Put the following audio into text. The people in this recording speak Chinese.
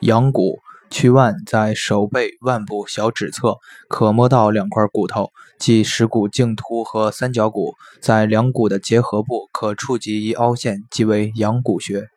阳骨屈腕在手背腕部小指侧可摸到两块骨头，即尺骨茎突和三角骨，在两骨的结合部可触及一凹陷，即为阳骨穴。